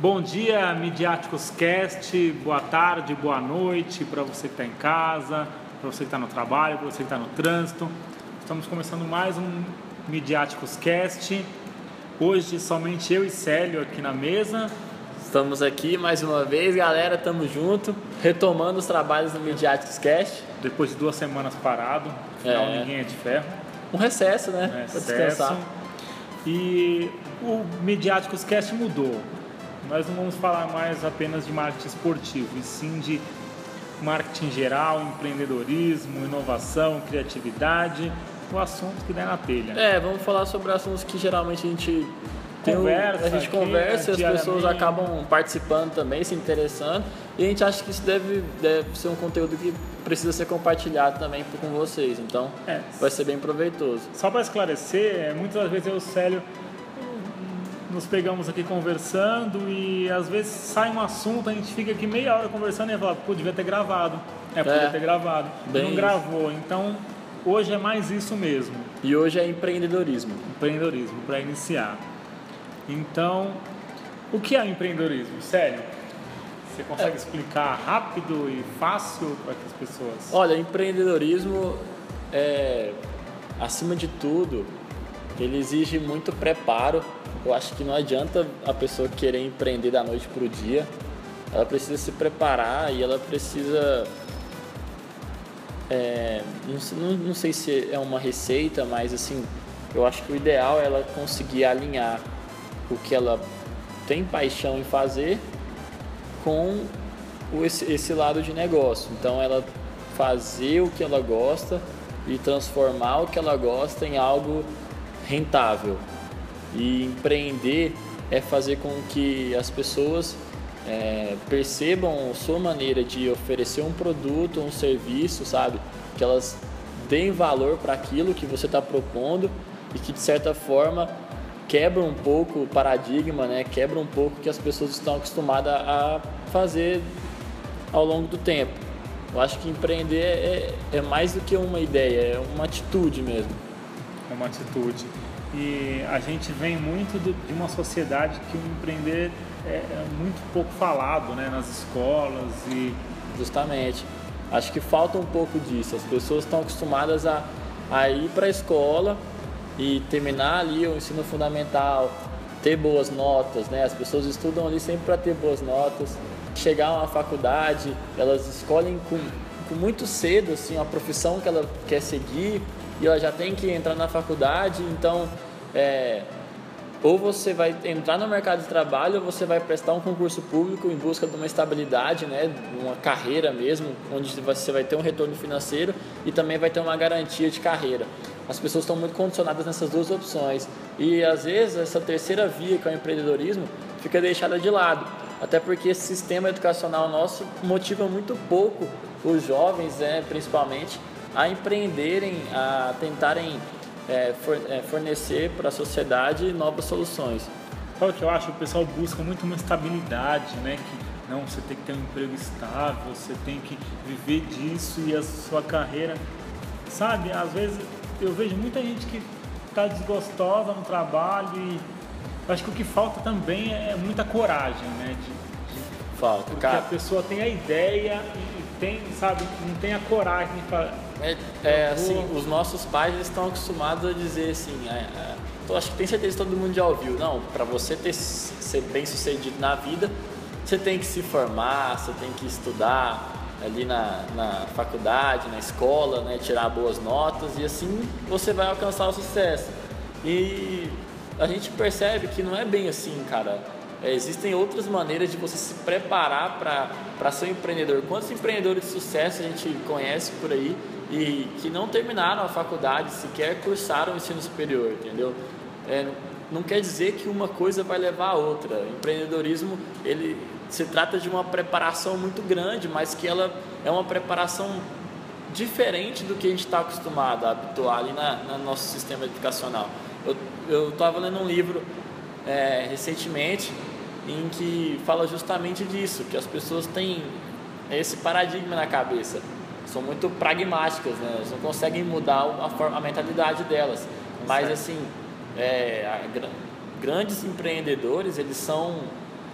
Bom dia, Midiáticos Cast. Boa tarde, boa noite para você que está em casa, para você que está no trabalho, para você que está no trânsito. Estamos começando mais um Midiáticos Cast. Hoje somente eu e Célio aqui na mesa. Estamos aqui mais uma vez, galera, estamos junto, retomando os trabalhos do Midiáticos Cast. Depois de duas semanas parado, afinal É. ninguém é de ferro. Um recesso, né? Pra Recesso. descansar. E o Midiáticos Cast mudou. Nós não vamos falar mais apenas de marketing esportivo, e sim de marketing geral, empreendedorismo, inovação, criatividade, o assunto que der na telha. É, vamos falar sobre assuntos que geralmente a gente tem Conversa a gente aqui, conversa e as pessoas acabam participando também, se interessando. E a gente acha que isso deve, deve ser um conteúdo que precisa ser compartilhado também com vocês. Então, É. vai ser bem proveitoso. Só para esclarecer, é, muitas das vezes eu Célio nos pegamos aqui conversando e às vezes sai um assunto, a gente fica aqui meia hora conversando e fala, pô, devia ter gravado. É, podia É, ter gravado. bem não isso. gravou. Então, hoje é mais isso mesmo. E hoje é empreendedorismo. empreendedorismo para iniciar. Então, o que é o empreendedorismo? Sério? Você consegue É. explicar rápido e fácil para as pessoas. Olha, empreendedorismo é, acima de tudo, ele exige muito preparo. Eu acho que não adianta a pessoa querer empreender da noite para o dia. Ela precisa se preparar e ela precisa. é, não, não- sei se é uma receita, mas assim, eu acho que o ideal é ela conseguir alinhar o que ela tem paixão em fazer com esse lado de negócio. Então, ela fazer o que ela gosta e transformar o que ela gosta em algo rentável. E empreender é fazer com que as pessoas é, percebam sua maneira de oferecer um produto, um serviço, sabe? Que elas deem valor para aquilo que você está propondo e que de certa forma quebra um pouco o paradigma, né? Quebra um pouco o que as pessoas estão acostumadas a fazer ao longo do tempo. Eu acho que empreender é, é mais do que uma ideia, é uma atitude mesmo. É uma atitude. E a gente vem muito de uma sociedade que o empreender é, é muito pouco falado né, nas escolas e Justamente. Acho que falta um pouco disso. As pessoas estão acostumadas a, a ir para a escola e terminar ali o ensino fundamental, ter boas notas, né? As pessoas estudam ali sempre para ter boas notas. Chegar a uma faculdade, elas escolhem com, com muito cedo assim a profissão que ela quer seguir e ela já tem que entrar na faculdade. Então, é, ou você vai entrar no mercado de trabalho ou você vai prestar um concurso público em busca de uma estabilidade, né, uma carreira mesmo, onde você vai ter um retorno financeiro e também vai ter uma garantia de carreira. As pessoas estão muito condicionadas nessas duas opções e às vezes essa terceira via, que é o empreendedorismo, fica deixada de lado. Até porque esse sistema educacional nosso motiva muito pouco os jovens, né, principalmente, a empreenderem, a tentarem é, é, fornecer para a sociedade novas soluções. Sabe o que eu acho? O pessoal busca muito uma estabilidade, né? Que não, você tem que ter um emprego estável, você tem que viver disso e a sua carreira. Sabe, às vezes eu vejo muita gente que está desgostosa no trabalho e acho que o que falta também é muita coragem, né? De, de- Falta, porque a cara. pessoa tem a ideia e tem, sabe, não tem a coragem falar. É, é, assim, os nossos pais estão acostumados a dizer assim, é, é, acho que tem certeza que todo mundo já ouviu, não, para você ter, ser bem sucedido na vida, você tem que se formar, você tem que estudar ali na, na faculdade, na escola, né, tirar boas notas e assim você vai alcançar o sucesso. E a gente percebe que não é bem assim, cara. É, existem outras maneiras de você se preparar para ser um empreendedor. Quantos empreendedores de sucesso a gente conhece por aí e que não terminaram a faculdade, sequer cursaram o ensino superior, entendeu? É, não quer dizer que uma coisa vai levar a outra. Empreendedorismo, ele se trata de uma preparação muito grande, mas que ela é uma preparação diferente do que a gente está acostumado a habituar ali na, no nosso sistema educacional. Eu estava lendo um livro é, recentemente em que fala justamente disso, que as pessoas têm esse paradigma na cabeça, são muito pragmáticas, né? elas não conseguem mudar a, forma, a mentalidade delas. Mas assim, é, a, grandes empreendedores, eles são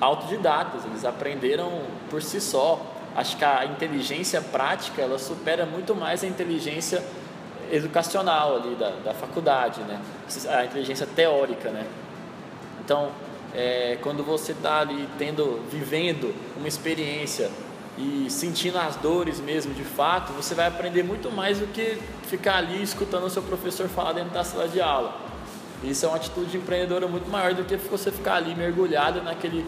autodidatas, eles aprenderam por si só. Acho que a inteligência prática ela supera muito mais a inteligência educacional ali da, da faculdade, né? A inteligência teórica, né? Então, é, quando você está ali tendo, vivendo uma experiência e sentindo as dores mesmo de fato, você vai aprender muito mais do que ficar ali escutando o seu professor falar dentro da sala de aula. Isso é uma atitude empreendedora muito maior do que você ficar ali mergulhado naquele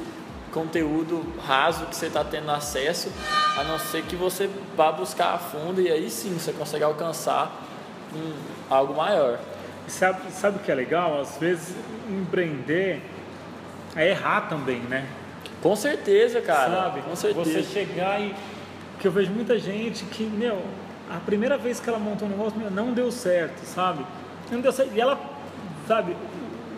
conteúdo raso que você está tendo acesso, a não ser que você vá buscar a fundo e aí sim você consegue alcançar um, algo maior. Sabe, sabe o que é legal? Às vezes empreender é errar também, né? Com certeza, cara. Sabe? Com certeza. Você chegar e. que eu vejo muita gente que, meu, a primeira vez que ela montou um negócio, meu, não deu certo, sabe? Não deu certo. E ela, sabe,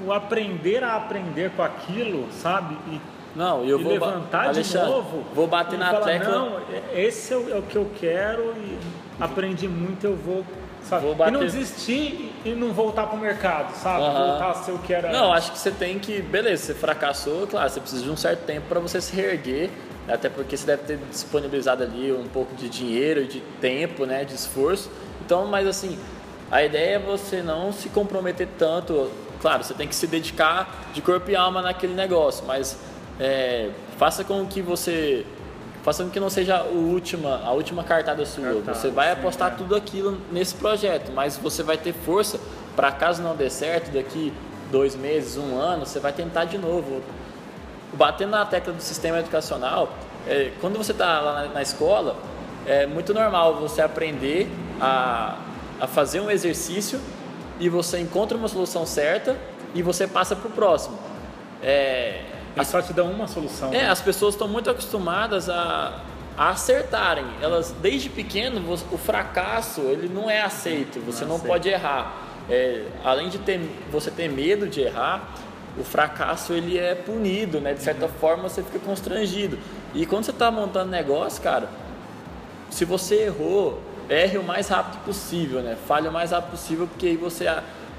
o aprender a aprender com aquilo, sabe? E, não, eu e vou levantar de novo. Vou bater na falar, tecla. Não, esse é o, é o que eu quero e aprendi muito, eu vou Sabe? Bater... E não desistir e não voltar para o mercado, sabe? Uhum. Voltar a ser o que era. Não, acho que você tem que. Beleza, você fracassou, claro, você precisa de um certo tempo para você se reerguer. Até porque você deve ter disponibilizado ali um pouco de dinheiro, de tempo, né, de esforço. Então, mas assim, a ideia é você não se comprometer tanto. Claro, você tem que se dedicar de corpo e alma naquele negócio, mas é, faça com que você façando que não seja o última, a última cartada sua. Cartada, você vai sim, apostar é. tudo aquilo nesse projeto, mas você vai ter força para caso não dê certo daqui dois meses, um ano, você vai tentar de novo. Batendo na tecla do sistema educacional, é, quando você está lá na, na, escola, é muito normal você aprender a, a fazer um exercício e você encontra uma solução certa e você passa para o próximo. É, eles só te dão uma solução. É, né? as pessoas estão muito acostumadas a, a acertarem. Elas, desde pequeno, o fracasso ele não é aceito. Você não, não pode errar. É, além de ter, você ter medo de errar, o fracasso ele é punido, né? De certa uhum. forma você fica constrangido. E quando você está montando negócio, cara, se você errou, erre o mais rápido possível, né? Falhe o mais rápido possível, porque aí você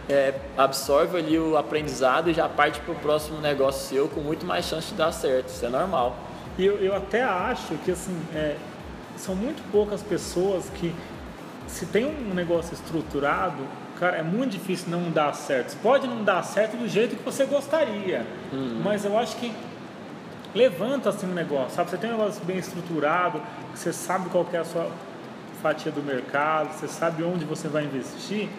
é, absorve ali o aprendizado e já parte para o próximo negócio seu com muito mais chance de dar certo. Isso é normal. E eu, eu até acho que assim, é, são muito poucas pessoas que, se tem um negócio estruturado, cara, é muito difícil não dar certo. Você pode não dar certo do jeito que você gostaria, uhum. mas eu acho que levanta assim um negócio, sabe? Você tem um negócio bem estruturado, você sabe qual é a sua fatia do mercado, você sabe onde você vai investir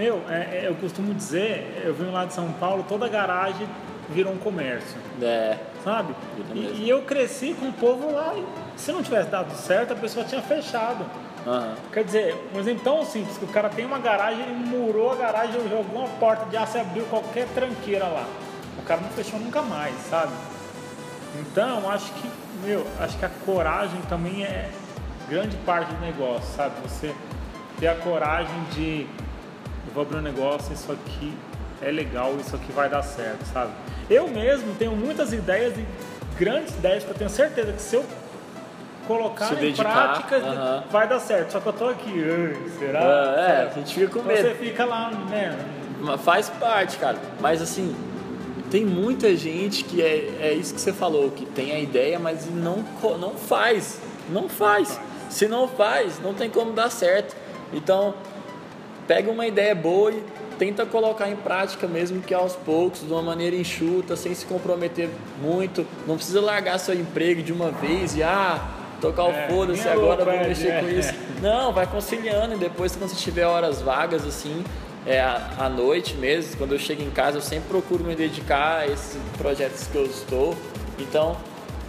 meu, é, é, eu costumo dizer, eu venho lá de São Paulo, toda garagem virou um comércio. É. Sabe? E, e, eu cresci com o povo lá e se não tivesse dado certo, a pessoa tinha fechado. Uhum. Quer dizer, um exemplo tão simples, que o cara tem uma garagem, ele murou a garagem, jogou uma porta de aço e abriu qualquer tranqueira lá. O cara não fechou nunca mais, sabe? Então, acho que, meu, acho que a coragem também é grande parte do negócio, sabe? Você ter a coragem de eu vou abrir um negócio, isso aqui é legal, isso aqui vai dar certo, sabe? Eu mesmo tenho muitas ideias e grandes ideias que eu tenho certeza que se eu colocar se em dedicar, prática uh -huh. vai dar certo. Só que eu tô aqui, será? Uh, é, a gente fica com medo. Você fica lá, né? Faz parte, cara. Mas assim, tem muita gente que é, é isso que você falou, que tem a ideia, mas não, não faz. Não faz. Se não faz, não tem como dar certo. Então, pega uma ideia boa e tenta colocar em prática mesmo que aos poucos, de uma maneira enxuta, sem se comprometer muito. Não precisa largar seu emprego de uma vez e ah, tocar o é, foda-se agora vou mexer é, com isso. Não, vai conciliando e depois quando você tiver horas vagas assim, é, à noite mesmo, quando eu chego em casa, eu sempre procuro me dedicar a esses projetos que eu estou. Então,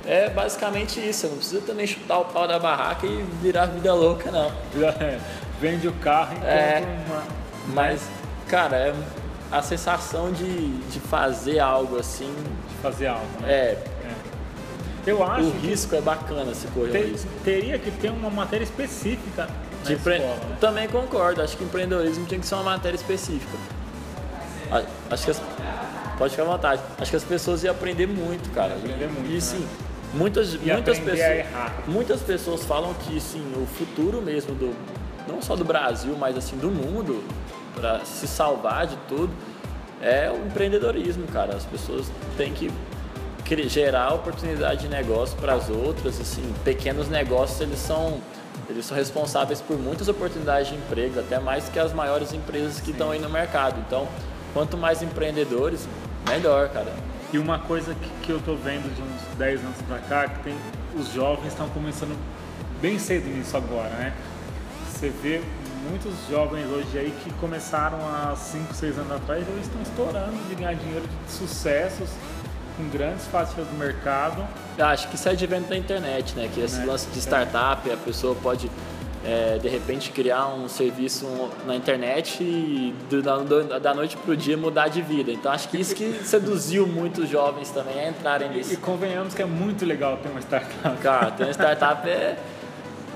é basicamente isso. Não precisa também chutar o pau da barraca e virar vida louca, não. vende o carro e é, uma... Mas, cara, é a sensação de, de fazer algo assim. De fazer algo, né? É. é. Eu acho. O risco é bacana se correr ter, risco. Teria que ter uma matéria específica. De escola, né? Também concordo, acho que empreendedorismo tem que ser uma matéria específica. Acho que as... Pode ficar à vontade. Acho que as pessoas iam aprender muito, cara. Aprender muito. E né? sim, muitas, muitas pessoas. Muitas pessoas falam que sim, o futuro mesmo do, não só do Brasil, mas assim do mundo, para se salvar de tudo, é o empreendedorismo, cara. As pessoas têm que gerar oportunidade de negócio para as outras, assim, pequenos negócios eles são eles são responsáveis por muitas oportunidades de emprego, até mais que as maiores empresas que estão aí no mercado. Então, quanto mais empreendedores, melhor, cara. E uma coisa que, que eu tô vendo de uns 10 anos para cá, que tem os jovens estão começando bem cedo nisso agora, né? Você vê muitos jovens hoje aí que começaram há 5, 6 anos atrás, eles estão estourando de ganhar dinheiro de sucessos com grandes faixas do mercado. Eu acho que isso é advento da internet, né? Que esse né? lance de startup, a pessoa pode é, de repente criar um serviço na internet e do, da, da noite para o dia mudar de vida. Então acho que isso que seduziu muitos jovens também a entrarem nisso. E, e convenhamos que é muito legal ter uma startup. Cara, ter uma startup é.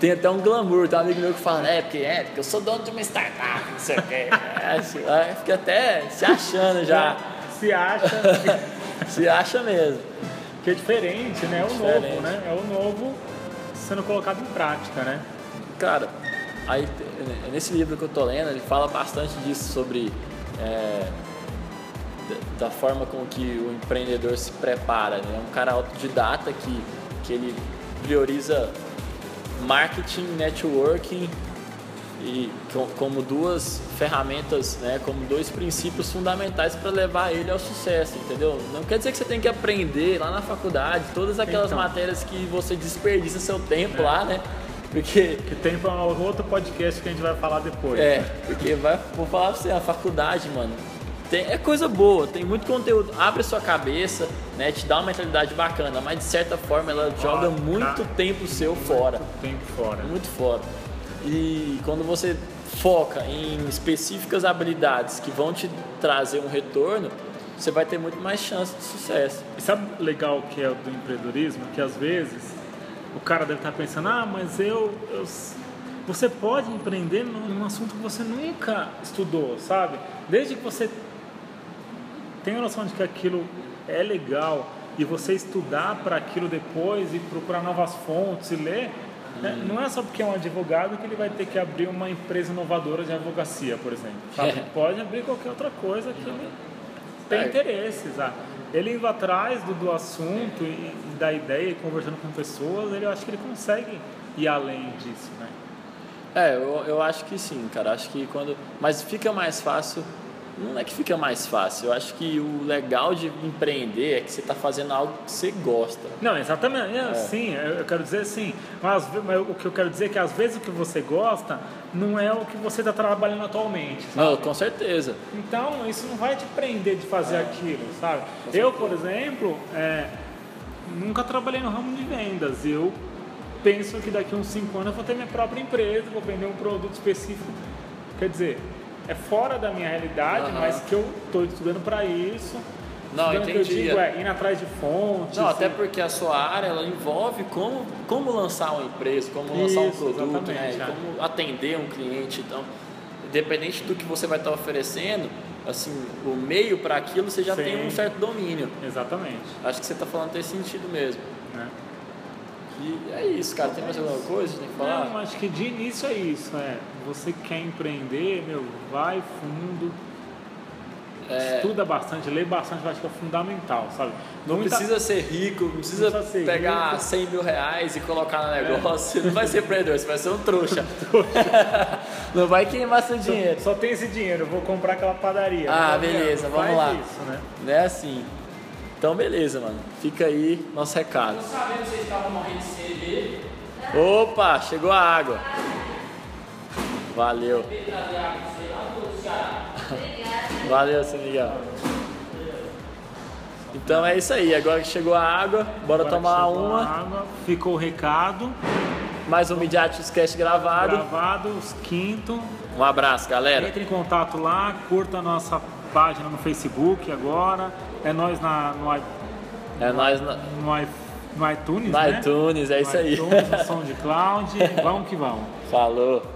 Tem até um glamour, tem um amigo meu que fala, é, porque, é, porque eu sou dono de uma startup, não sei o quê. É, assim, fica até se achando já. Se acha. se acha mesmo. Que é diferente, né? É o diferente. novo, né? É o novo sendo colocado em prática, né? Cara, aí nesse livro que eu tô lendo, ele fala bastante disso sobre é, da forma com que o empreendedor se prepara. Né? É um cara autodidata que, que ele prioriza marketing, networking e como duas ferramentas, né, como dois princípios fundamentais para levar ele ao sucesso, entendeu? Não quer dizer que você tem que aprender lá na faculdade todas aquelas então. matérias que você desperdiça seu tempo é. lá, né? Porque. Que tem para outro podcast que a gente vai falar depois. É, porque vai, vou falar pra você, a faculdade, mano, tem, é coisa boa, tem muito conteúdo, abre a sua cabeça, né, te dá uma mentalidade bacana, mas de certa forma ela joga muito tá. tempo seu muito fora. Tempo fora. Muito fora. E quando você foca em específicas habilidades que vão te trazer um retorno, você vai ter muito mais chance de sucesso. E sabe legal que é do empreendedorismo? Que às vezes o cara deve estar pensando, ah, mas eu, eu você pode empreender num assunto que você nunca estudou, sabe? Desde que você tenha noção de que aquilo é legal e você estudar para aquilo depois e procurar novas fontes e ler, né? Hum. não é só porque é um advogado que ele vai ter que abrir uma empresa inovadora de advocacia, por exemplo. Sabe? É. Pode abrir qualquer outra coisa que ele tem é. interesse. Sabe? ele indo atrás do, do assunto e, e, da ideia e conversando com pessoas, ele, eu acho que ele consegue ir além disso, né? É, eu, eu acho que sim, cara. Acho que quando. Mas fica mais fácil não é que fica mais fácil. Eu acho que o legal de empreender é que você está fazendo algo que você gosta. Não, exatamente. É. Sim, eu quero dizer assim. Mas, mas, o que eu quero dizer é que às vezes o que você gosta não é o que você está trabalhando atualmente. Sabe? Não, com certeza. Então, isso não vai te prender de fazer é. aquilo, sabe? Eu, por exemplo, é, nunca trabalhei no ramo de vendas. Eu penso que daqui a uns 5 anos eu vou ter minha própria empresa, vou vender um produto específico. Quer dizer, é fora da minha realidade, uhum. mas que eu estou estudando para isso. Não, entendi. Que eu digo é ir atrás de fontes. Não, até porque a sua área ela envolve como, como lançar uma empresa, como lançar um produto, né? É. como atender um cliente. Então, independente do que você vai estar oferecendo, assim, o meio para aquilo você já Sim. tem um certo domínio. Exatamente. Acho que você está falando ter sentido mesmo. É. E é isso, cara. Tem mais alguma coisa que tem que falar? Não, acho que de início é isso. É. Você quer empreender, meu, vai fundo. É... Estuda bastante, lê bastante, acho que é fundamental, sabe? Não Muita... precisa ser rico, não precisa, não precisa pegar rico. 100 mil reais e colocar no negócio. É. Não vai ser empreendedor, você vai ser um trouxa. não vai queimar seu dinheiro. Só, só, tem esse dinheiro, eu vou comprar aquela padaria. Ah, beleza, vamos lá. Isso, né? Não é assim. Então, beleza, mano. Fica aí nosso recado. Tô sabendo que vocês estavam morrendo de sede. Opa, chegou a água. Valeu. Valeu, seu Miguel. Então é isso aí. Agora que chegou a água, bora Agora tomar uma. Água, ficou o recado. Mais um Midiatos Cast gravado. Gravado, os quinto. Um abraço, galera. Entre em contato lá, curta a nossa página no Facebook agora. É nós na, no, é nós na, no, no iTunes, no né? iTunes, é no isso iTunes, aí. No SoundCloud, vamos que vamos. Falou.